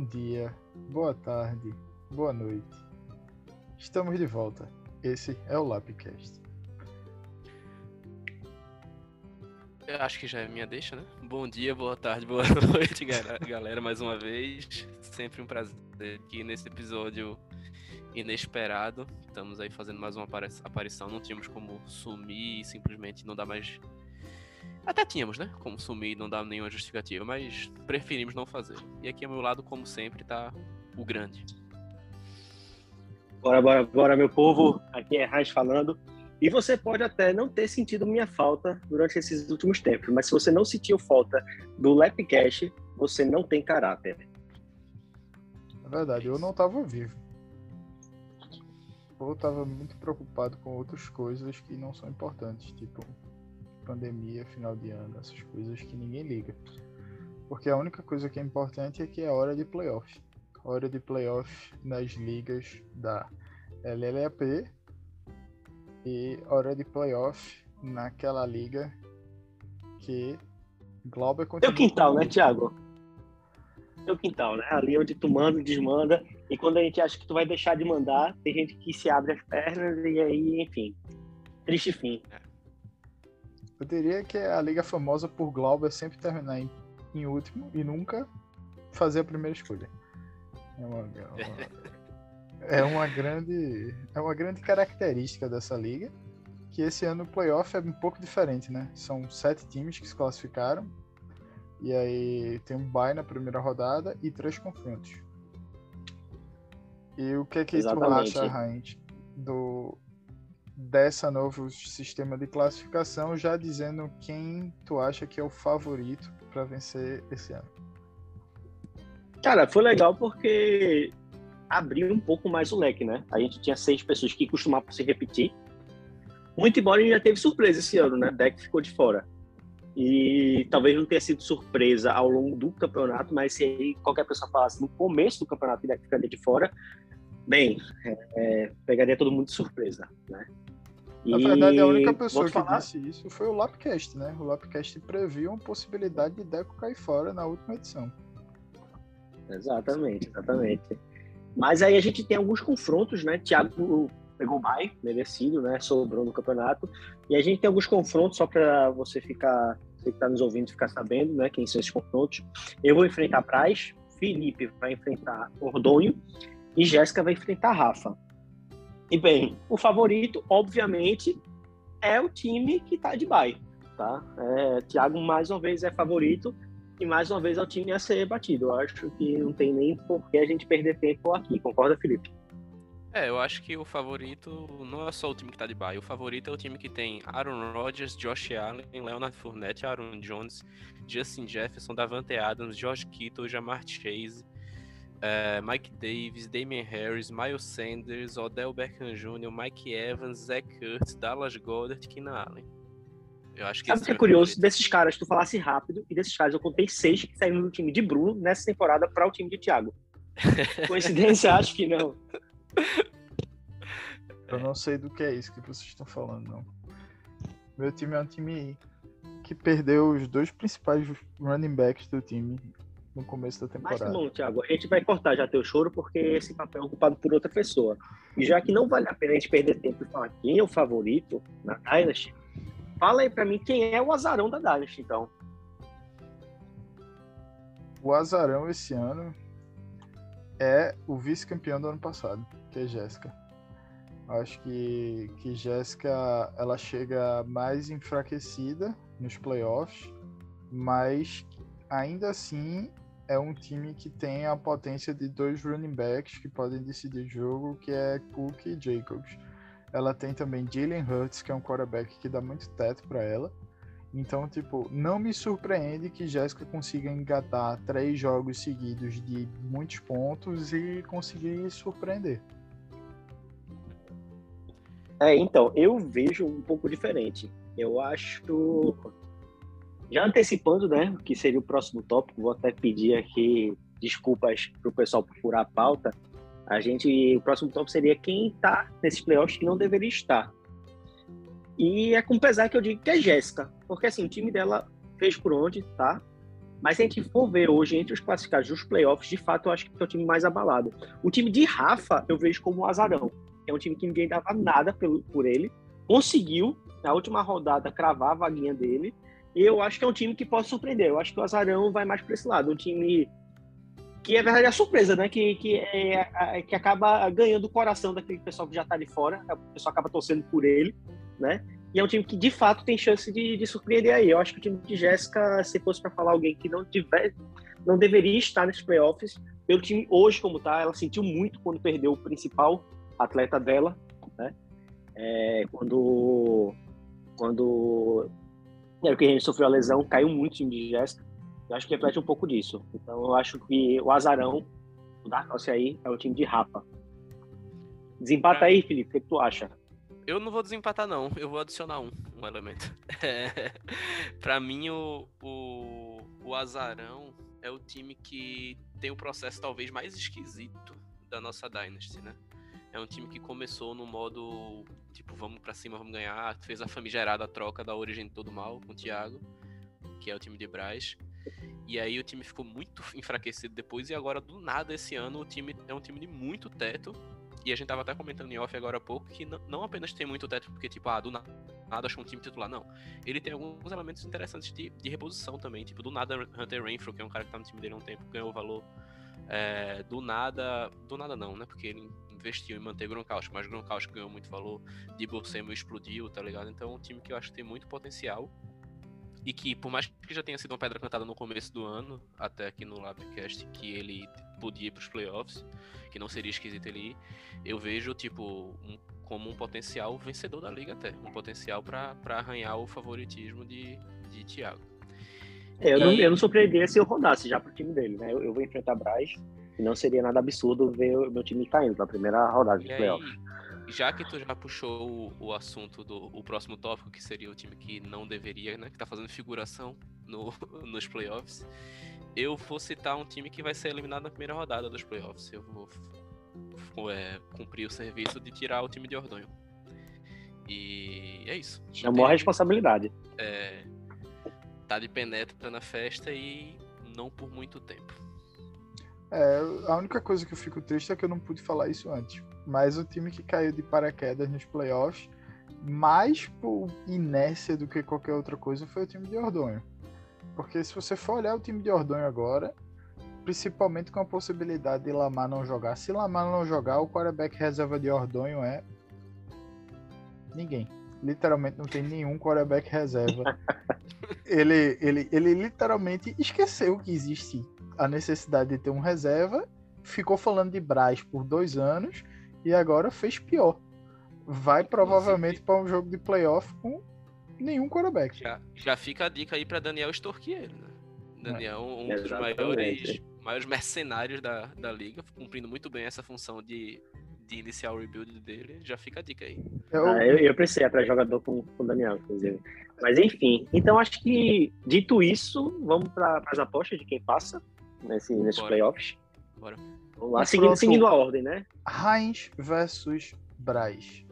bom dia, boa tarde, boa noite. Estamos de volta. Esse é o Lapcast. Eu acho que já é minha deixa, né? Bom dia, boa tarde, boa noite, galera, mais uma vez. Sempre um prazer aqui nesse episódio inesperado. Estamos aí fazendo mais uma aparição. Não tínhamos como sumir e simplesmente não dar mais. Até tínhamos, né? Como sumir e não dar nenhuma justificativa, mas preferimos não fazer. E aqui ao meu lado, como sempre, tá o grande. Bora, bora, bora, meu povo. Aqui é Raiz falando. E você pode até não ter sentido minha falta durante esses últimos tempos, mas se você não sentiu falta do Lapcast, você não tem caráter. É verdade, eu não estava vivo ou estava muito preocupado com outras coisas que não são importantes, tipo pandemia, final de ano, essas coisas que ninguém liga. Porque a única coisa que é importante é que é hora de playoff. Hora de playoff nas ligas da LLAP e hora de playoff naquela liga que Glauber continua. Teu quintal, né, Thiago? Teu quintal, né? Ali onde tu manda, desmanda e quando a gente acha que tu vai deixar de mandar, tem gente que se abre as pernas e aí, enfim, triste fim. Eu diria que a liga famosa por Glauber sempre terminar em, em último e nunca fazer a primeira escolha. É uma, é uma, é uma, grande é uma grande característica dessa liga que esse ano o playoff é um pouco diferente, né? São sete times que se classificaram e aí tem um bye na primeira rodada e três confrontos. E o que é que Exatamente. tu acha, Heinz, do dessa novo sistema de classificação, já dizendo quem tu acha que é o favorito para vencer esse ano? Cara, foi legal porque abriu um pouco mais o leque, né? A gente tinha seis pessoas que costumavam se repetir. Muito embora a gente já teve surpresa esse ano, né? Deck ficou de fora. E talvez não tenha sido surpresa ao longo do campeonato, mas se qualquer pessoa falasse no começo do campeonato que Deck ficaria de fora, bem, é, é, pegaria todo mundo de surpresa, né? Na verdade, a única pessoa que falar... disse isso foi o Lapcast, né? O Lapcast previu uma possibilidade de Deco cair fora na última edição. Exatamente, exatamente. Mas aí a gente tem alguns confrontos, né? Thiago pegou o bye, merecido, né? Sobrou no campeonato. E a gente tem alguns confrontos, só para você ficar, você que está nos ouvindo, ficar sabendo, né? Quem são esses confrontos. Eu vou enfrentar Praz, Felipe vai enfrentar Ordonho e Jéssica vai enfrentar Rafa. E bem, o favorito, obviamente, é o time que está de bye, tá? É, Thiago mais uma vez é favorito e mais uma vez é o time a ser batido. Eu acho que não tem nem por que a gente perder tempo aqui. Concorda, Felipe? É, eu acho que o favorito não é só o time que tá de bye. O favorito é o time que tem Aaron Rodgers, Josh Allen, Leonard Fournette, Aaron Jones, Justin Jefferson, Davante Adams, George Kittle, Jamar Chase, uh, Mike Davis, Damian Harris, Miles Sanders, Odell Beckham Jr., Mike Evans, Zach Kurtz, Dallas Goddard, Keenan Allen. Eu acho que Sabe o que é, é curioso? Favorito. Desses caras, tu falasse rápido, e desses caras eu contei seis que saíram do time de Bruno nessa temporada para o time de Thiago. Coincidência? acho que não. Eu não sei do que é isso que vocês estão falando, não. Meu time é um time que perdeu os dois principais running backs do time no começo da temporada. Mas bom, Thiago, a gente vai cortar já teu choro porque esse papel é ocupado por outra pessoa. E já que não vale a pena a gente perder tempo e falar quem é o favorito na Dynasty, fala aí pra mim quem é o azarão da Dynasty, então. O azarão esse ano é o vice-campeão do ano passado, que é Jéssica. Acho que, que Jéssica ela chega mais enfraquecida nos playoffs, mas ainda assim é um time que tem a potência de dois running backs que podem decidir jogo, que é Cook e Jacobs. Ela tem também Jalen Hurts, que é um quarterback que dá muito teto para ela. Então, tipo, não me surpreende que Jéssica consiga engatar três jogos seguidos de muitos pontos e conseguir surpreender. É, então, eu vejo um pouco diferente. Eu acho já antecipando, né, que seria o próximo tópico, vou até pedir aqui desculpas para o pessoal por furar a pauta. A gente, o próximo tópico seria quem está nesses playoffs que não deveria estar. E é com pesar que eu digo que é Jéssica, porque assim, o time dela fez por onde, tá? Mas se a gente for ver hoje entre os classificados dos playoffs, de fato eu acho que é o time mais abalado. O time de Rafa eu vejo como o azarão. É um time que ninguém dava nada pelo, por ele. Conseguiu, na última rodada, cravar a vaguinha dele. Eu acho que é um time que pode surpreender. Eu acho que o azarão vai mais para esse lado. Um time que é verdade a surpresa, né? Que, que, é, é, que acaba ganhando o coração daquele pessoal que já tá ali fora. O pessoal acaba torcendo por ele, né? E é um time que de fato tem chance de, de surpreender aí. Eu acho que o time de Jéssica, se fosse para falar alguém que não tiver, não deveria estar nesses playoffs, pelo time hoje como tá, ela sentiu muito quando perdeu o principal atleta dela, né? É, quando quando é, o que gente sofreu a lesão, caiu muito de Jéssica. Eu acho que reflete um pouco disso. Então eu acho que o azarão, o Dark Horse aí, é o time de Rapa. Desempata aí, Felipe, o que, que tu acha? Eu não vou desempatar, não. Eu vou adicionar um, um elemento. É, para mim, o, o, o Azarão é o time que tem o processo talvez mais esquisito da nossa Dynasty, né? É um time que começou no modo, tipo, vamos para cima, vamos ganhar. Fez a famigerada troca da origem de todo mal com o Thiago, que é o time de Braz. E aí o time ficou muito enfraquecido depois, e agora, do nada, esse ano, o time é um time de muito teto e a gente tava até comentando em off agora há pouco que não, apenas tem muito teto, porque, tipo, ah, do nada achou um time titular, não. Ele tem alguns elementos interessantes de, de reposição também. Tipo, do nada Hunter Renfro, que é um cara que tá no time dele há um tempo, ganhou valor. É, do nada. Do nada não, né? Porque ele investiu em manter Gronkowski, mas Gronkowski ganhou muito valor. Debo Samuel explodiu, tá ligado? Então é um time que eu acho que tem muito potencial. E que, por mais que já tenha sido uma pedra cantada no começo do ano, até aqui no Labcast, que ele podia ir pros playoffs, que não seria esquisito ele ir, eu vejo, tipo, um, como um potencial vencedor da liga até. Um potencial para arranhar o favoritismo de, de Thiago. É, eu, e... não, eu não surpreenderia se eu rodasse já pro time dele, né? Eu, eu vou enfrentar Braz e não seria nada absurdo ver o meu time caindo na primeira rodada de playoffs já que tu já puxou o, o, assunto do o próximo tópico, que seria o time que não deveria, né? Que tá fazendo figuração no, nos playoffs. Eu vou citar um time que vai ser eliminado na primeira rodada dos playoffs. Eu vou, vou é, cumprir o serviço de tirar o time de Ordonho. E é isso. Chamou a responsabilidade. É, tá de penetra na festa e não por muito tempo. É, a única coisa que eu fico triste é que eu não pude falar isso antes. Mas o time que caiu de paraquedas nos playoffs, mais por inércia do que qualquer outra coisa, foi o time de Ordonho. Porque se você for olhar o time de Ordonho agora, principalmente com a possibilidade de Lamar não jogar. Se Lamar não jogar, o quarterback reserva de Ordonho é ninguém. Literalmente não tem nenhum quarterback reserva. ele, ele, ele literalmente esqueceu que existe a necessidade de ter um reserva, ficou falando de Braz por dois anos e agora fez pior. Vai provavelmente para um jogo de playoff com nenhum quarterback. Já, já fica a dica aí para Daniel extorquir ele, né? Daniel, um dos maiores, maiores mercenários da, da liga, cumprindo muito bem essa função de, de iniciar o rebuild dele. Já fica a dica aí. Eu, ah, eu, eu precisei para jogador com o Daniel, inclusive. Mas enfim, então acho que dito isso, vamos para as apostas de quem passa nesse, nesses playoffs. Bora. Vamos lá, seguindo, seguindo a ordem, né? Heinz versus Braz.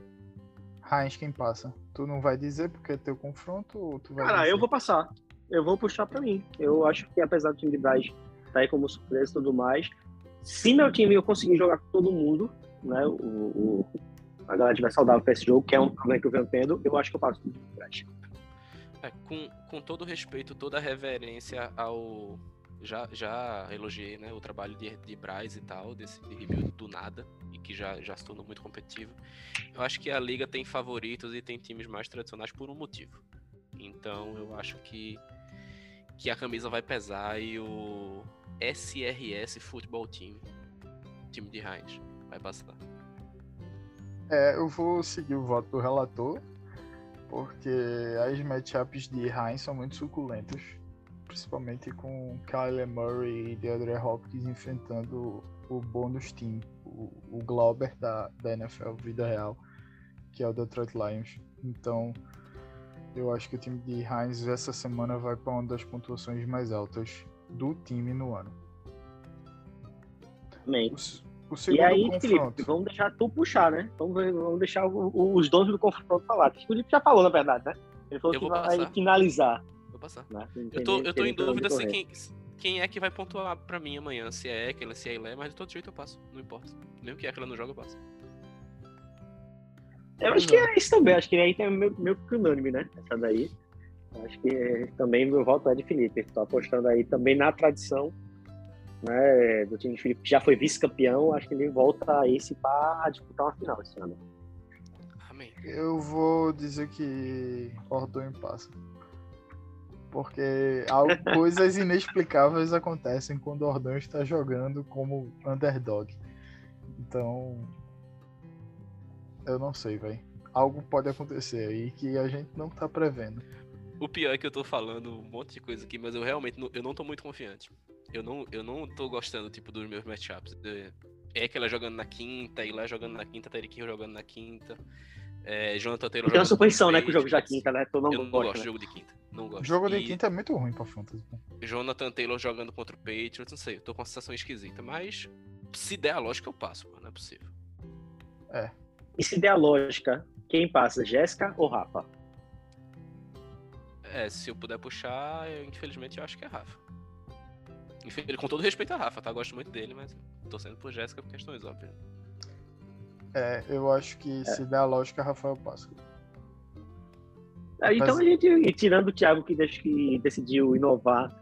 Heinz quem passa? Tu não vai dizer porque é teu confronto ou tu vai Cara, dizer? eu vou passar. Eu vou puxar pra mim. Eu acho que apesar do time de Braz tá aí como surpresa e tudo mais, se meu time eu conseguir jogar com todo mundo, né, o, o a galera estiver saudável pra esse jogo, que é um problema que eu venho tendo, eu acho que eu passo com o Braz. É, com, com todo respeito, toda reverência ao já, já elogiei né, o trabalho de, de Braz e tal, desse rebuild do nada, e que já, já se tornou muito competitivo. Eu acho que a liga tem favoritos e tem times mais tradicionais por um motivo. Então eu acho que, que a camisa vai pesar e o SRS Futebol Team, time de Heinz, vai passar. É, eu vou seguir o voto do relator, porque as matchups de Heinz são muito suculentas principalmente com Kyler Murray e DeAndre Hopkins enfrentando o bônus team, o, o Glauber da, da NFL vida real, que é o Detroit Lions. Então, eu acho que o time de Heinz essa semana vai para uma das pontuações mais altas do time no ano. Amém. O, o e aí, confronto... Felipe, vamos deixar tu puxar, né? Vamos, vamos deixar o, o, os donos do confronto falar. O Felipe já, na verdade, né? Ele falou eu que vai passar. finalizar vou passar. Eu tô, eu tô em dúvida se quem, quem é que vai pontuar pra mim amanhã. Se é Ekela, se é Ilé, mas de todo jeito eu passo. Não importa. Mesmo que Ekela não joga, eu passo. Eu acho que é isso também. Acho que aí tem meio, meio que unânime, né? Essa daí. Acho que também meu voto é de Felipe. Estou apostando aí também na tradição né, do time de Felipe, que já foi vice-campeão. Acho que ele volta a esse para disputar uma final esse ano. Amém. Eu vou dizer que Ordonho passa. Porque algo- coisas inexplicáveis acontecem quando Ordonho está jogando como underdog. Então. Eu não sei, velho. Algo pode acontecer aí que a gente não tá prevendo. O pior é que eu tô falando um monte de coisa aqui, mas eu realmente não, eu não tô muito confiante. Eu não, eu não tô gostando, tipo, dos meus matchups. É Ekela jogando na quinta, Ilé jogando na quinta, Teriquinho jogando na quinta. É, Jonathan Taylor Tem uma jogando suposição, né, que o jogo já é Patriots. quinta, né? Eu não gosto de né? jogo de quinta. Não gosto. Jogo de E quinta é muito ruim pra Fantasy. Jonathan Taylor jogando contra o Patriots, não sei, eu tô com uma sensação esquisita. Mas se der a lógica, eu passo, pô, não é possível. E se der a lógica, quem passa, Jéssica ou Rafa? É, se eu puder puxar, eu, infelizmente eu acho que é Rafa. Infel- Com todo respeito a Rafa, tá? Gosto muito dele, mas tô sendo por Jéssica por questões óbvias. É, eu acho que se der a lógica, Rafael passa. Ah, Então Mas- a gente, tirando o Thiago que, que decidiu inovar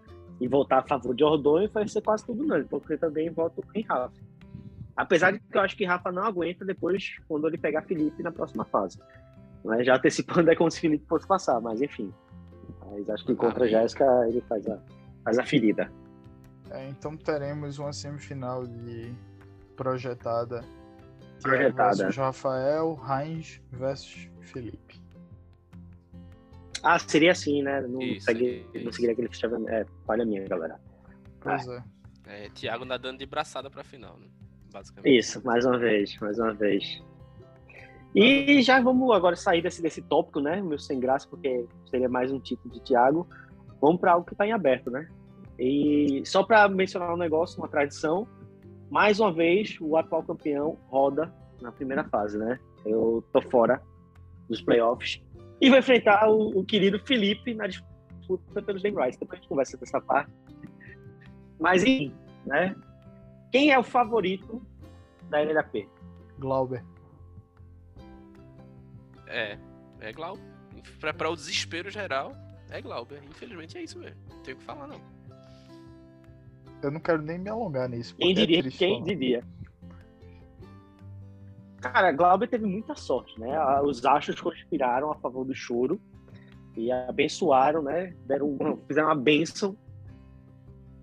e voltar a favor de Ordonho, vai ser quase tudo não, porque também voto em Rafa. Apesar de que eu acho que Rafa não aguenta depois quando ele pegar Felipe na próxima fase. Mas já antecipando é como se Felipe fosse passar, mas enfim. Mas acho que contra a Amém. Jéssica ele faz a, faz a ferida. É, então teremos uma semifinal de projetada. Thiago Projetada. versus Rafael, Heinz versus Felipe. Ah, seria assim, né? Não, Isso, segui, isso. não seguiria aquele fechava. É, falha minha, galera. Pois é. É, Thiago nadando de braçada pra final, né? Basicamente. Isso, mais uma vez, mais uma vez. E já vamos agora sair desse, desse tópico, né? Meu sem graça, porque seria mais um título de Thiago. Vamos para algo que está em aberto, né? E só para mencionar um negócio, uma tradição, mais uma vez o atual campeão roda na primeira fase, né? Eu tô fora dos playoffs e vai enfrentar o, o querido Felipe na disputa pelos Game Rights. Depois a gente conversa dessa parte. Mas, enfim, né? Quem é o favorito da LHP? Glauber. É, é Glauber. Pra, pra o desespero geral, é Glauber. Infelizmente é isso mesmo. Não tenho o que falar, não. Eu não quero nem me alongar nisso. Quem é diria? triste Quem falar. diria? Cara, Glauber teve muita sorte, né? Os astros conspiraram a favor do choro e abençoaram, né? Deram, fizeram uma bênção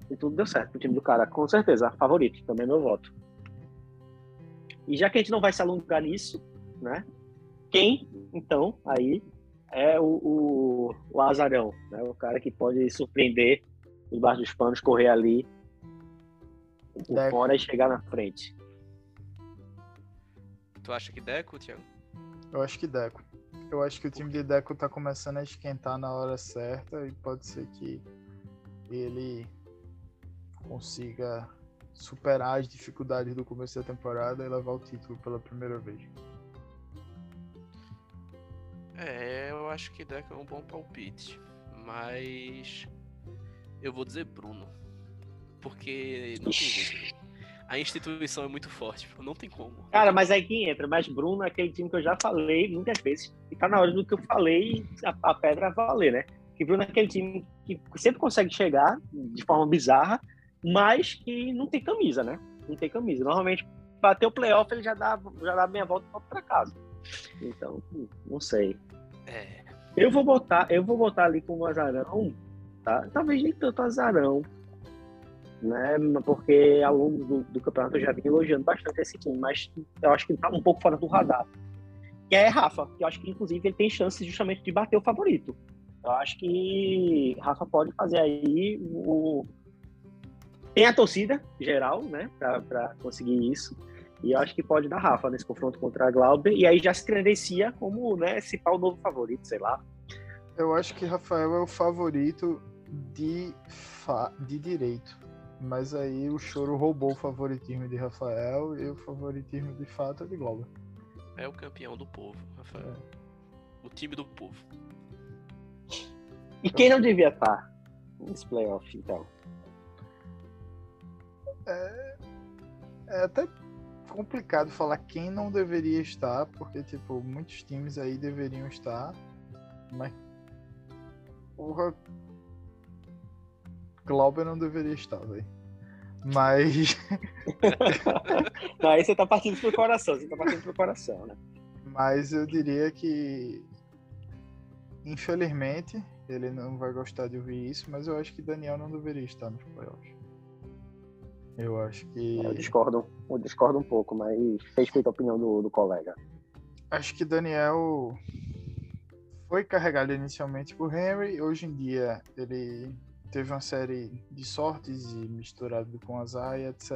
e tudo deu certo pro time do cara. Com certeza, favorito, também é meu voto. E já que a gente não vai se alongar nisso, né? Quem, então, aí é o, o, o azarão, né? O cara que pode surpreender debaixo dos panos, correr ali por fora e chegar na frente. Tu acha que Deco, Thiago? Eu acho que Deco. Eu acho que o time de Deco tá começando a esquentar na hora certa e pode ser que ele consiga superar as dificuldades do começo da temporada e levar o título pela primeira vez. É, eu acho que Deco é um bom palpite. Mas. Eu vou dizer Bruno. Porque não tem jeito. A instituição é muito forte, tipo, não tem como. Cara, mas aí quem entra? Mas Bruno é aquele time que eu já falei muitas vezes. E tá na hora do que eu falei, a, a pedra valer, né? Que Bruno é aquele time que sempre consegue chegar de forma bizarra, mas que não tem camisa, né? Não tem camisa. Normalmente, bater o playoff, ele já dá, já dá meia volta e volta pra casa. Então, não sei. É. Eu vou botar, eu vou botar ali como azarão, tá? Talvez nem tanto azarão, né? Porque ao longo do, do campeonato eu já vim elogiando bastante esse time, mas eu acho que tá um pouco fora do radar. Que é Rafa, que eu acho que inclusive ele tem chance justamente de bater o favorito. Eu acho que Rafa pode fazer aí o tem a torcida geral, né, pra conseguir isso. E eu acho que pode dar Rafa nesse confronto contra a Glauber. E aí já se credencia como, né, esse pau novo favorito, sei lá. Eu acho que Rafael é o favorito de, fa... de direito. Mas aí o choro roubou o favoritismo de Rafael e o favoritismo de fato é de Glauber. É o campeão do povo, Rafael. O time do povo. E quem não devia estar nesse playoff, então? é, é até complicado falar quem não deveria estar, porque, tipo, muitos times aí deveriam estar, mas. Porra. Glauber não deveria estar, velho. Mas. não, aí você tá partindo pro coração, você tá partindo pro coração, né? Mas eu diria que. Infelizmente, ele não vai gostar de ouvir isso, mas eu acho que Daniel não deveria estar nos playoffs. Eu acho que. Eu discordo, eu discordo um pouco, mas respeito a opinião do, do colega. Acho que Daniel foi carregado inicialmente por Henry. Hoje em dia ele teve uma série de sortes e misturado com azar e etc.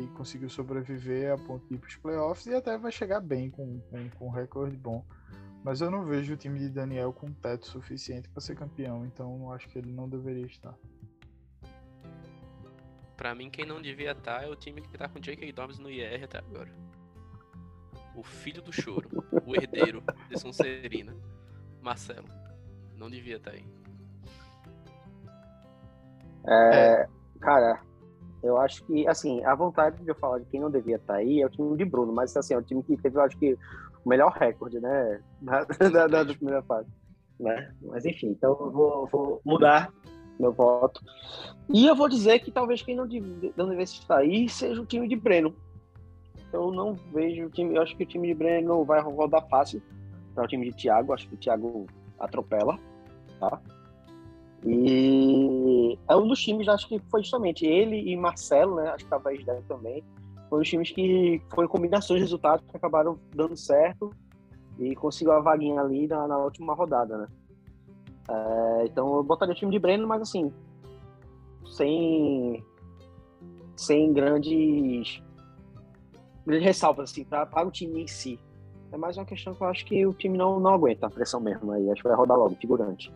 E conseguiu sobreviver a ponto de ir para os playoffs e até vai chegar bem com, com, com um recorde bom. Mas eu não vejo o time de Daniel com teto suficiente para ser campeão, então acho que ele não deveria estar. Pra mim, quem não devia estar é o time que tá com J.K. Dobbs no IR até agora. O filho do choro, o herdeiro de Sonserina, Marcelo. Não devia estar aí. É, cara, eu acho que, assim, a vontade de eu falar de quem não devia estar aí é o time de Bruno, mas, assim, é o time que teve, eu acho que, o melhor recorde, né, da, da, da, da primeira fase. Né? Mas, enfim, então eu vou, vou mudar meu voto. E eu vou dizer que talvez quem não, deve, não devesse estar aí seja o time de Breno. Eu não vejo o time, eu acho que o time de Breno vai rodar fácil para o time de Thiago, acho que o Thiago atropela, tá? É um dos times, acho que foi justamente ele e Marcelo, né? Acho que talvez deve também. Foram os times que foram combinações de resultados que acabaram dando certo e conseguiu a vaguinha ali na, na última rodada, né? É, então eu botaria o time de Breno, mas assim, sem, sem grandes, grandes ressalvas assim, para, para o time em si. É mais uma questão que eu acho que o time não, não aguenta a pressão mesmo aí. Acho que vai rodar logo, figurante.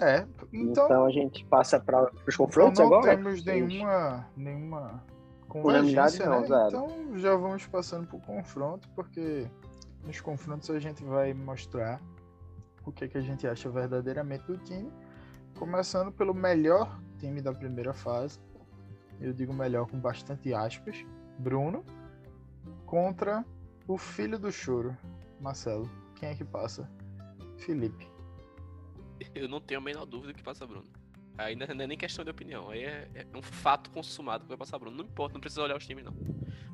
É, então, então a gente passa para os confrontos não agora? Não temos nenhuma, nenhuma convergência, não, né? zero. Então já vamos passando para o confronto, porque nos confrontos a gente vai mostrar o que, que a gente acha verdadeiramente do time, começando pelo melhor time da primeira fase. Eu digo melhor com bastante aspas, Bruno, contra o filho do choro, Marcelo. Quem é que passa? Felipe. Eu não tenho a menor dúvida que passa Bruno. Aí não é nem questão de opinião, aí é, é, um fato consumado que vai passar Bruno. Não importa, não precisa olhar os times, não.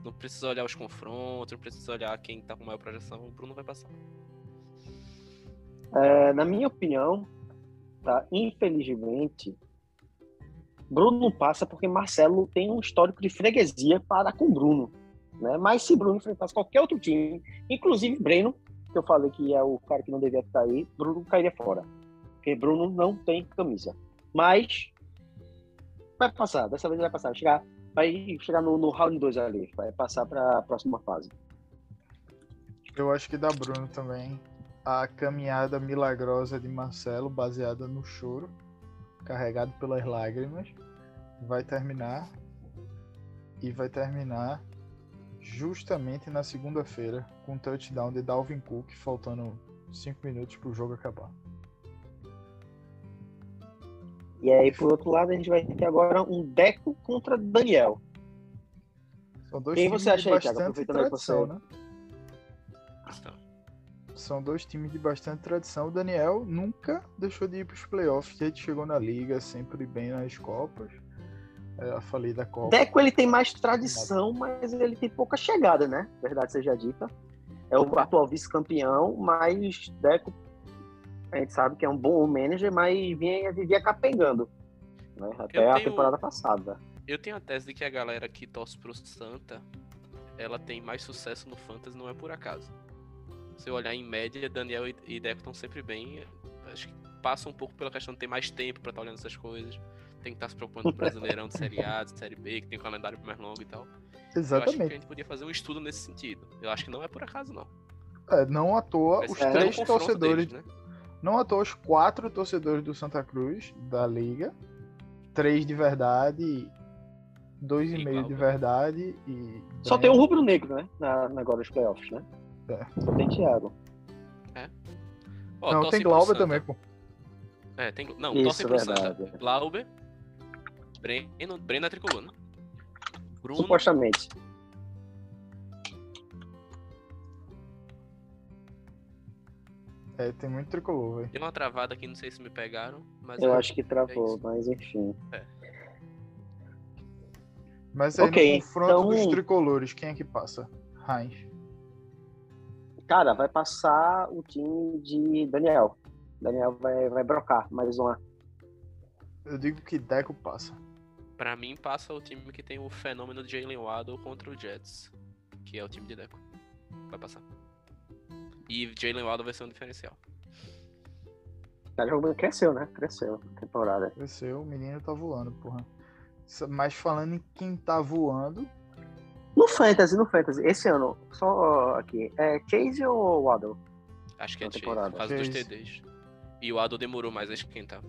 Não precisa olhar os confrontos, não precisa olhar quem tá com maior projeção, o Bruno vai passar. É, na minha opinião, tá, infelizmente, Bruno passa porque Marcelo tem um histórico de freguesia para com Bruno. Né? Mas se Bruno enfrentasse qualquer outro time, inclusive Breno, que eu falei que é o cara que não devia estar aí, Bruno cairia fora. Porque Bruno não tem camisa. Mas vai passar, dessa vez vai passar. Vai chegar, vai chegar no, no round 2 ali, vai passar para a próxima fase. Eu acho que dá Bruno também. A caminhada milagrosa de Marcelo, baseada no choro, carregado pelas lágrimas, vai terminar. E vai terminar justamente na segunda-feira, com o touchdown de Dalvin Cook, faltando 5 minutos para o jogo acabar. E aí, por outro lado, a gente vai ter agora um Deco contra Daniel. São dois Quem times você acha de aí, Thiago? bastante Aproveitando aí tradição, você. né? Então, São dois times de bastante tradição. O Daniel nunca deixou de ir para os playoffs. Ele chegou na liga, sempre bem nas Copas. É, eu falei da Copa. Deco ele tem mais tradição, mas ele tem pouca chegada, né? Verdade seja dita. É o atual vice-campeão, mas Deco a gente sabe que é um bom manager, mas vinha, vivia capengando. Né? Até Eu a tenho- temporada passada. eu tenho a tese de que a galera que torce pro Santa, ela tem mais sucesso no Fantasy, não é por acaso. Se eu olhar em média, Daniel e- Deco estão sempre bem. Acho que passa um pouco pela questão de ter mais tempo pra estar olhando essas coisas. Tem que estar se preocupando com o Brasileirão de Série A, de Série B, que tem um calendário mais longo e tal. Eu acho que a Exatamente. gente podia fazer um estudo nesse sentido. Eu acho que não é por acaso, não. É, não à toa, os ser três torcedores. deles, né? Não à toa, os quatro torcedores do Santa Cruz, da Liga. Três de verdade, dois e, E meio de verdade e. Só tem um rubro-negro, né? Na, na agora dos playoffs, né? É. Só tem Thiago. Ó, Não, torce tem Glauber também, pô. É, tem. Não, Isso, torcem pro verdade. Santa. Glauber, Breno, Breno é tricolor, né? Bruno, Supostamente. É, tem muito tricolor, velho. deu uma travada aqui, não sei se me pegaram, mas Eu é- acho que travou, isso. mas enfim. Mas aí Ok, no confronto então- dos tricolores, quem é que passa? Heinz. Cara, vai passar o time de Daniel. Daniel vai, vai brocar mais uma. Eu digo que Deco passa. Pra mim, passa o time que tem o fenômeno de Jalen Waddle contra o Jets, que é o time de Deco. Vai passar. E Jalen Waddle vai ser um diferencial. Tá jogando, cresceu, né? Cresceu a temporada. Esse o menino tá voando, porra. Mas falando em quem tá voando, No Fantasy, no Fantasy, esse ano, só aqui, é Chase ou Waddle? Acho que é Chase, temporada. por causa dos. TDs. E o Waddle demorou mais a esquentar.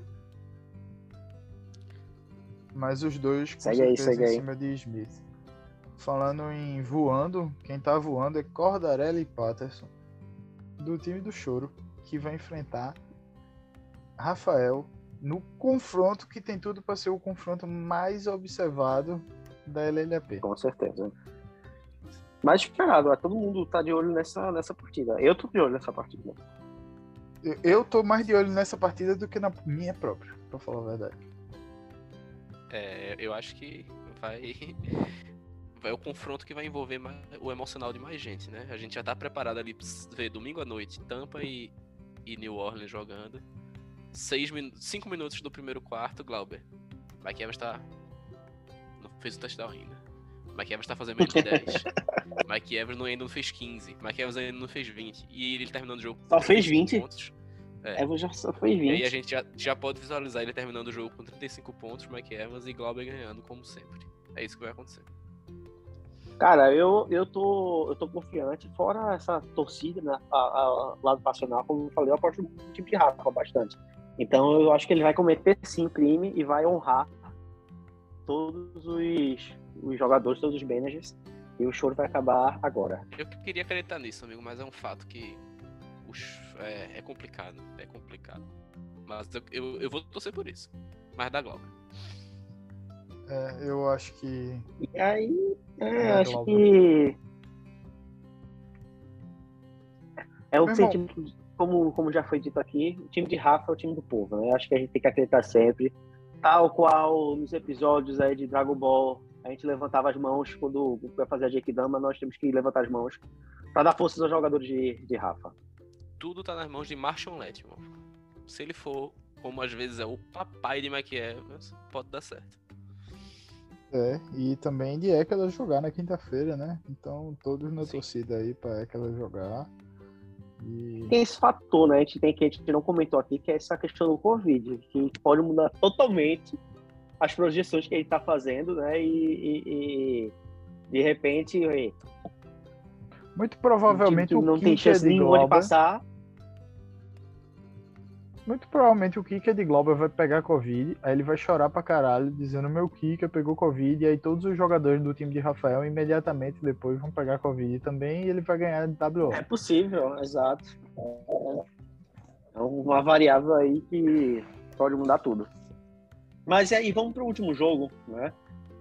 mas os dois com Segue aí, certeza segue em aí. cima de Smith. Falando em voando, quem tá voando é Cordarella e Patterson, do time do Choro, que vai enfrentar Rafael no confronto que tem tudo para ser o confronto mais observado da LLAP. Com certeza. Mais esperado, ó, todo mundo tá de olho nessa, nessa partida. Eu tô de olho nessa partida. Eu- Eu tô mais de olho nessa partida do que na minha própria, pra falar a verdade. É, eu acho que vai. Vai o confronto que vai envolver mais- o emocional de mais gente, né? A gente já tá preparado ali pra ver domingo à noite, Tampa e, e New Orleans jogando. Seis. Cinco minutos do primeiro quarto, Glauber. Mike Evans tá. Não fez o touchdown ainda. Mike Evans tá fazendo menos de 10. Mike Evans não- ainda não fez 15. Mike Evans ainda não fez 20. E ele terminando o jogo. Só fez 35 20? Pontos. É. Evans já só foi E aí 20. a gente já, já pode visualizar ele terminando o jogo com 35 pontos, Mike Evans e Glauber ganhando, como sempre. É isso que vai acontecer. Cara, eu, eu, tô, eu tô confiante, fora essa torcida, né, a, a, lado passional, como eu falei, eu aposto no time de Rafa bastante. Então eu acho que ele vai cometer sim crime e vai honrar todos os, os jogadores, todos os managers, e o choro vai acabar agora. Eu queria acreditar nisso, amigo, mas é um fato que os- é, é complicado. É complicado. Mas eu, eu, eu vou torcer por isso. Mas da Glauber. É, eu acho que E aí, é, É, acho que. É o sentimento, como, como já foi dito aqui, o time de Rafa é o time do povo, né? Acho que a gente tem que acreditar sempre. Tal qual nos episódios aí de Dragon Ball, a gente levantava as mãos quando vai fazer a Jequidama, nós temos que levantar as mãos para dar forças aos jogadores de, de Rafa. Tudo tá nas mãos de Marshall Letman. Se ele for, como às vezes é o papai de Mike Evans, pode dar certo. É. E também de Ekela jogar na quinta-feira, né? Então todos na Sim. torcida aí pra Ekela jogar. E Tem esse fator, né? A gente tem que a gente não comentou aqui, que é essa questão do Covid, que pode mudar totalmente as projeções que ele está fazendo, né? E, e- e, de repente, e, muito provavelmente time o não tem kicker chance de nenhuma de passar. Muito provavelmente o kicker de Glauber vai pegar Covid, aí ele vai chorar pra caralho, dizendo meu kicker pegou Covid, e aí todos os jogadores do time de Rafael imediatamente depois vão pegar Covid também, e ele vai ganhar WO. É possível, exato. É uma variável aí que pode mudar tudo. Mas aí, vamos para o último jogo, né?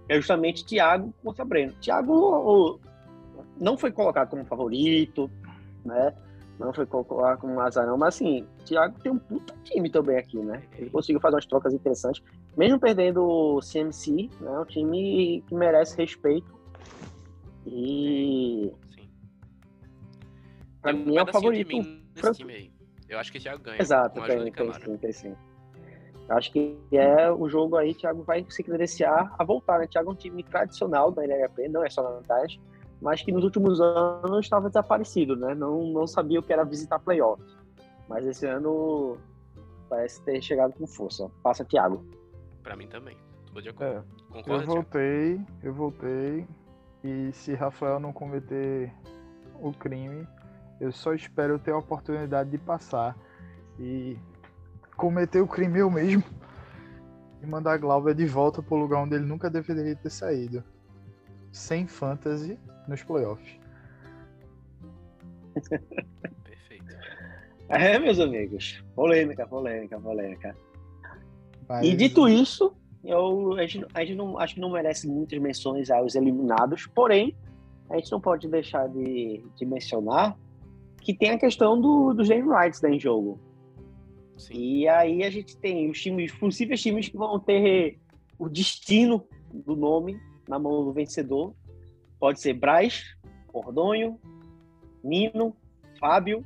É justamente Thiago contra Breno. Thiago não foi colocado como favorito, né? Não foi colocado como azarão, mas assim, Thiago tem um puta time também aqui, né? Ele conseguiu fazer umas trocas interessantes. Mesmo perdendo o CMC, né? Um time que merece respeito. E Sim. pra Tem um mim é o favorito. aí. Eu acho que o Thiago ganha. Exato, com tem, tem sim, tem sim. Acho que é o jogo aí, Thiago vai se credenciar a voltar, né? Thiago é um time tradicional da LHP, não é só na vantagem, mas que nos últimos anos estava desaparecido, né? Não, não sabia o que era visitar playoff. Mas esse ano parece ter chegado com força. Passa, Thiago. Pra mim também. Tô de acordo. É, eu Concorda, Thiago? voltei, eu voltei, e se Rafael não cometer o crime, eu só espero ter a oportunidade de passar e cometer o crime eu mesmo e mandar Glauber de volta pro lugar onde ele nunca deveria ter saído. Sem fantasy nos playoffs. Perfeito. É, meus amigos. Polêmica, polêmica, polêmica. Mas E dito isso, Eu, a, gente, a gente não, acho que não merece muitas menções aos eliminados, porém, a gente não pode deixar de, de mencionar que tem a questão do, dos name rights né, em jogo. Sim. E aí a gente tem os times, possíveis times que vão ter o destino do nome na mão do vencedor. Pode ser Braz, Ordonho, Nino, Fábio,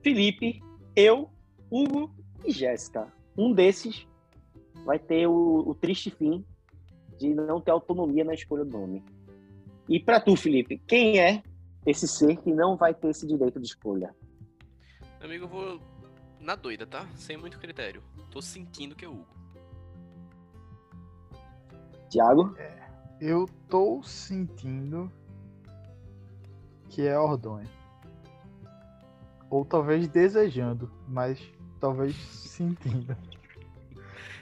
Felipe, eu, Hugo e Jéssica. Um desses vai ter o, o, triste fim de não ter autonomia na escolha do nome. E para tu, Felipe, quem é esse ser que não vai ter esse direito de escolha? Amigo, eu vou na doida, tá? Sem muito critério. Tô sentindo que é Hugo. Tiago? É, eu tô sentindo que é Ordonha. Ou talvez desejando, mas talvez sentindo.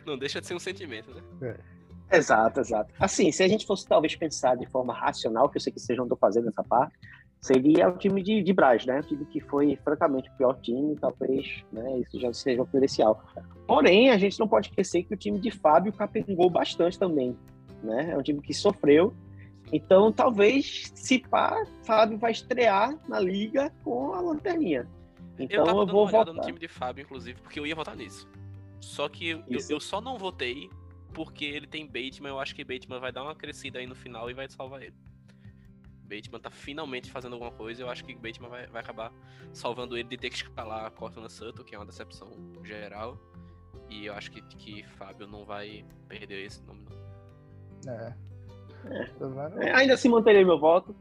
Não deixa de ser um sentimento, né? É. Exato, exato. Assim, se a gente fosse talvez pensar de forma racional, que eu sei que vocês não estão fazendo essa parte, seria o time de, de Braz, né? O time que foi, francamente, o pior time, talvez né, isso já seja um credencial. Porém, a gente não pode esquecer que o time de Fábio capengou bastante também, né? É um time que sofreu. Então, talvez, se pá, Fábio vai estrear na liga com a lanterninha. Então, eu, eu vou votar no time de Fábio, inclusive, porque eu ia votar nisso. Só que eu, eu, só não votei porque ele tem Bateman. Eu acho que Bateman vai dar uma crescida aí no final e vai salvar ele. Bateman tá finalmente fazendo alguma coisa. Eu acho que Bateman vai, vai acabar salvando ele de ter que escalar a Cortland Sutton, que é uma decepção geral. E eu acho que, que Fábio não vai perder esse nome, não. É. é. é ainda assim manterei meu voto.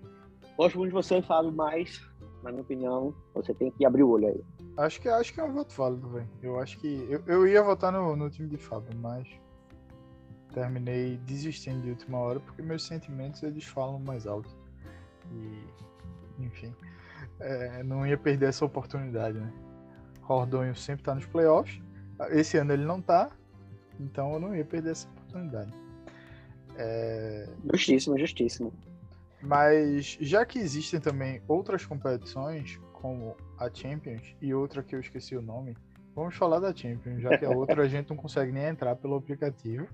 Gosto muito de você, Fábio, mas, na minha opinião, você tem que abrir o olho aí. Acho que, acho que é um voto válido, velho. Eu acho que. Eu, eu ia votar no, no time de Fábio, mas terminei desistindo de última hora porque meus sentimentos eles falam mais alto. E, enfim, é, não ia perder essa oportunidade, né? Rordonho sempre tá nos playoffs. Esse ano ele não tá, então eu não ia perder essa oportunidade. É... Justíssimo, justíssimo. Mas já que existem também outras competições, como a Champions e outra que eu esqueci o nome. Vamos falar da Champions, já que a outra a gente não consegue nem entrar pelo aplicativo.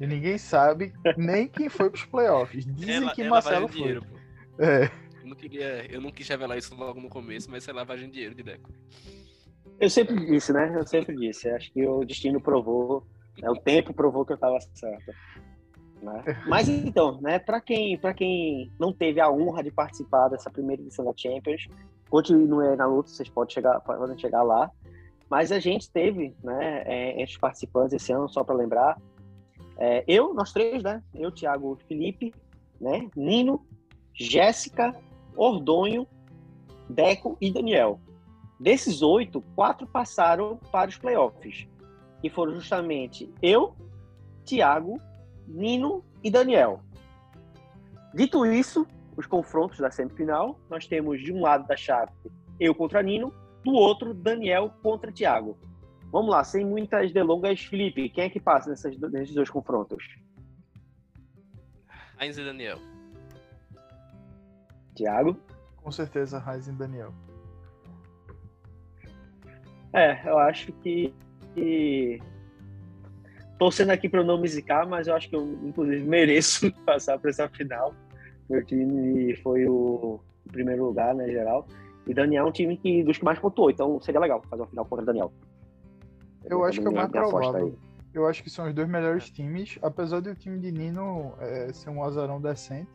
E ninguém sabe nem quem foi pros playoffs. Dizem ela, que ela Marcelo foi. Dinheiro, é. Eu não, queria, eu não quis revelar isso logo no começo, mas é lavagem de dinheiro de Deco. Eu sempre disse, né? Eu sempre disse. Acho que o destino provou, né? o tempo provou que eu estava certo. Né? Mas então, né, para quem, quem não teve a honra de participar dessa primeira edição da Champions, continue na luta, vocês podem chegar, podem chegar lá. Mas a gente teve, né, é, entre os participantes esse ano, só para lembrar, é, eu, nós três, né, eu, Thiago, Felipe, né, Nino, Jéssica, Ordonho, Deco e Daniel. Desses oito, quatro passaram para os playoffs, que foram justamente eu, Thiago, Nino e Daniel. Dito isso, os confrontos da semifinal, nós temos de um lado da chave eu contra Nino, do outro Daniel contra Thiago. Vamos lá, sem muitas delongas, Felipe, quem é que passa nessas, nesses dois confrontos? Heinz e Daniel. Thiago? Com certeza, Heinz e Daniel. É, eu acho que, que torcendo aqui para eu não me zicar, mas eu acho que eu, inclusive, mereço passar para essa final. Meu time foi o, primeiro lugar, né, geral. E Daniel é um time que, dos que mais pontuou, então seria legal fazer uma final contra o Daniel. Eu, acho que é o mais provável. Eu acho que são os dois melhores times, apesar do time de Nino é, ser um azarão decente.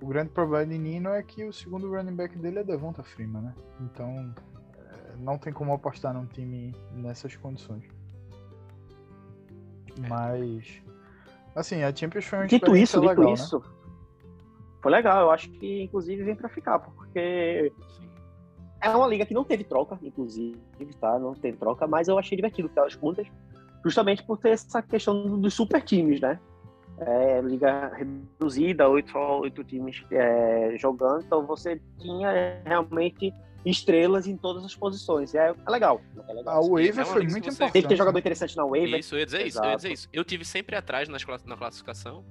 O grande problema de Nino é que o segundo running back dele é Devonta Freeman, né? Então, é, não tem como apostar num time nessas condições. Mas. Assim, a Champions foi uma dito isso, legal, dito né? isso, foi legal. Eu acho que, inclusive, vem para ficar, porque é uma liga que não teve troca, inclusive, tá? Não teve troca, mas eu achei divertido pelas contas, justamente por ter essa questão dos super times, né? É, liga reduzida, oito, oito times é, jogando, então você tinha realmente estrelas em todas as posições. É, é legal. É legal. A waiver é foi muito você... importante. Tem que ter jogador interessante na waiver. Isso, eu ia dizer isso, eu ia dizer isso. Eu tive sempre atrás nas, na classificação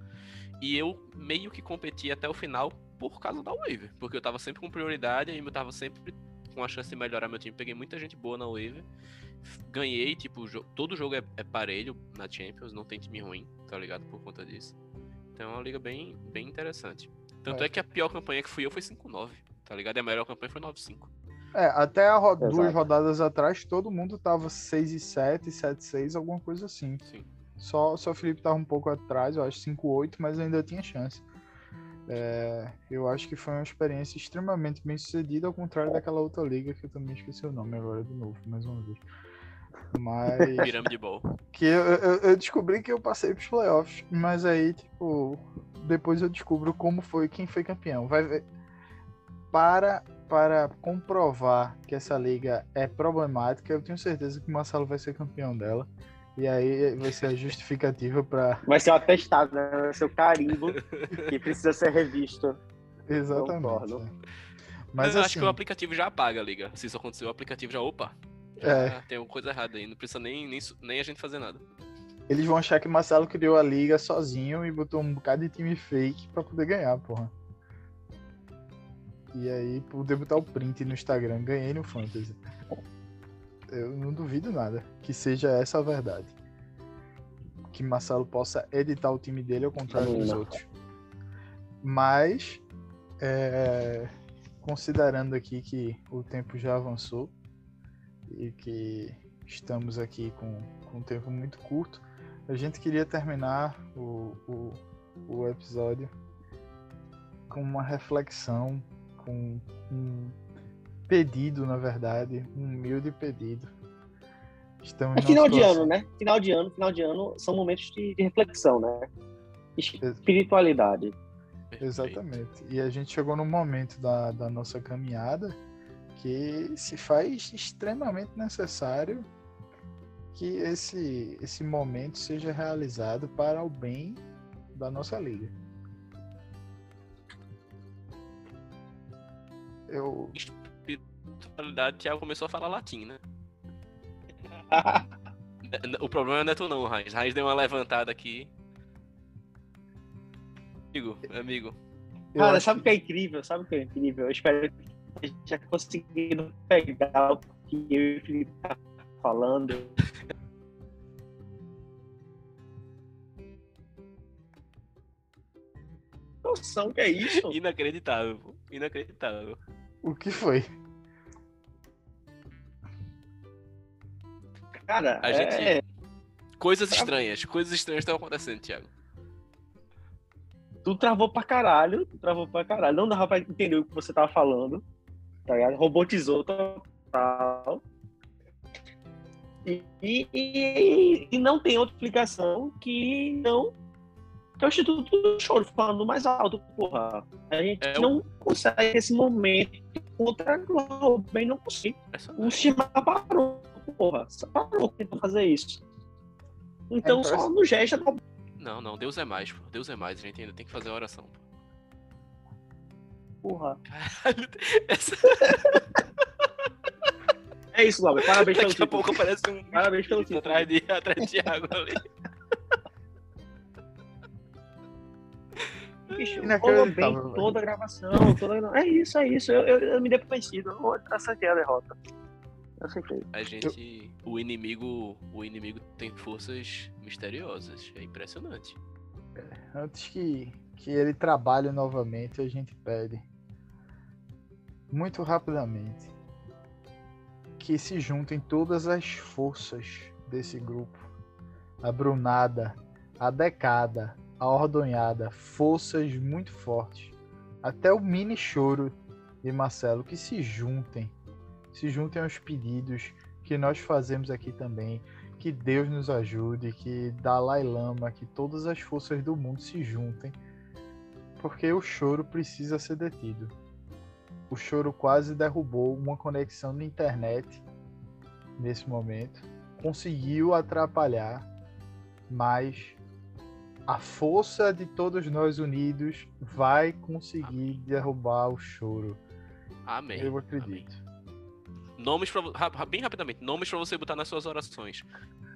e eu meio que competi até o final por causa da waiver, porque eu tava sempre com prioridade e eu tava sempre com a chance de melhorar meu time. Peguei muita gente boa na waiver. Ganhei, tipo, jo todo jogo é, é, parelho na Champions, não tem time ruim, tá ligado? Por conta disso. Então é uma liga bem, bem interessante. Tanto é. é que a pior campanha que fui eu foi 5-9, tá ligado? E a melhor campanha foi 9-5. É, até ro duas rodadas atrás, todo mundo tava 6 e 7, 7 6, alguma coisa assim. Sim. Só, só o Felipe tava um pouco atrás, eu acho 5 8, mas ainda tinha chance. É, eu acho que foi uma experiência extremamente bem sucedida, ao contrário daquela outra liga que eu também esqueci o nome agora de novo, mais uma vez. Mas. Pirâmide Ball. Que eu, eu, eu, descobri que eu passei pros playoffs, mas aí, tipo, depois eu descubro como foi, quem foi campeão. Vai ver. Para, para comprovar que essa liga é problemática, eu tenho certeza que o Marcelo vai ser campeão dela. E aí vai ser a justificativa para. Vai ser o atestado, né? Vai ser o carimbo que precisa ser revisto. Exatamente. É. Mas eu assim... acho que o aplicativo já apaga a liga. Se isso acontecer, o aplicativo já, opa, já é. tem alguma coisa errada aí. Não precisa nem, nem, nem a gente fazer nada. Eles vão achar que o Marcelo criou a liga sozinho e botou um bocado de time fake pra poder ganhar, porra. E aí, poder botar o print no Instagram, ganhei no Fantasy eu não duvido nada que seja essa a verdade. Que Marcelo possa editar o time dele ao contrário dos outros. Mas, é, considerando aqui que o tempo já avançou e que estamos aqui com, com um tempo muito curto, a gente queria terminar o, o, o episódio com uma reflexão, com um pedido, na verdade, um humilde pedido. Estamos é final de ano, né? Final de ano, final de ano são momentos de, de reflexão, né? Espiritualidade. Exatamente. E a gente chegou num momento da, da nossa caminhada que se faz extremamente necessário que esse, esse momento seja realizado para o bem da nossa liga. Eu espiritualidade, Thiago começou a falar latim, né? o problema não é tu não, Raiz. Raiz deu uma levantada aqui. Amigo, amigo. Cara, sabe o que é incrível? Sabe o que é incrível? Eu espero que a gente já conseguido pegar o que eu e o Felipe tá falando. Noção, que é isso? Inacreditável, inacreditável. O que foi? Cara, a gente. É... Coisas estranhas, coisas estranhas estão acontecendo, Thiago. Tu travou pra caralho, tu travou pra caralho. Não dava pra entender o que você tava falando. Tá ligado? Robotizou total. E, e, e, não tem outra explicação que não. Que é o Instituto do Choro falando mais alto, porra. A gente é não o... consegue esse momento contra a Globo, bem não consigo. O sistema parou porra, só parou tentar fazer isso. Então, é, só no gesto. Tá não, não, Deus é mais, pô. Deus é mais, a gente ainda tem que fazer a oração, pô. Porra. Caralho, essa... É isso, Glauber. Parabéns Daqui pelo Daqui a pouco aparece um. Parabéns pelo título. Atrás de, atrás de Thiago ali. Bicho, rola bem toda a gravação. Toda... É isso, é isso. Eu, eu, eu me dei conhecido. Eu acertei a derrota. Eu aceitei. A gente. Eu... O inimigo. O inimigo tem forças misteriosas. É impressionante. É, antes que, que ele trabalhe novamente, a gente pede. Muito rapidamente. Que se juntem todas as forças desse grupo. A Brunada, a Decada, a Ordonhada, forças muito fortes. Até o mini choro de Marcelo, que se juntem se juntem aos pedidos que nós fazemos aqui também. Que Deus nos ajude, que Dalai Lama, que todas as forças do mundo se juntem, porque o choro precisa ser detido. O choro quase derrubou uma conexão de internet nesse momento, conseguiu atrapalhar, mas a força de todos nós unidos vai conseguir Amém. derrubar o choro. Amém. Eu acredito. Amém. Nomes pra, bem rapidamente, nomes para você botar nas suas orações.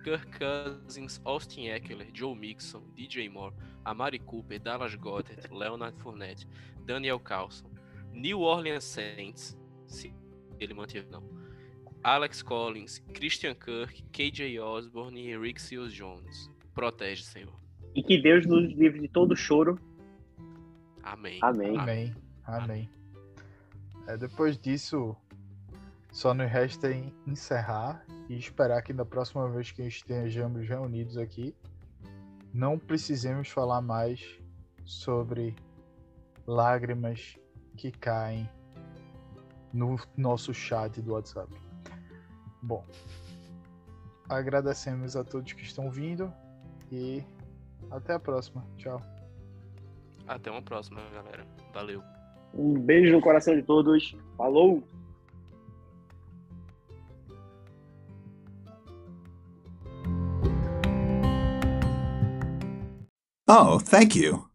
Kirk Cousins, Austin Eckler, Joe Mixon, DJ Moore, Amari Cooper, Dallas Goddard, Leonard Fournette, Daniel Carlson, New Orleans Saints, ele manteve, não. Alex Collins, Christian Kirk, KJ Osborne e Rick Seals Jones. Protege, Senhor. E que Deus nos livre de todo choro. Amém. Amém. Amém. Amém. É, depois disso, só nos resta em encerrar e esperar que na próxima vez que estejamos reunidos aqui, não precisemos falar mais sobre lágrimas que caem no nosso chat do WhatsApp. Bom, agradecemos a todos que estão vindo e até a próxima. Tchau. Até uma próxima, galera. Valeu. Um beijo no coração de todos. Falou! Oh, thank you.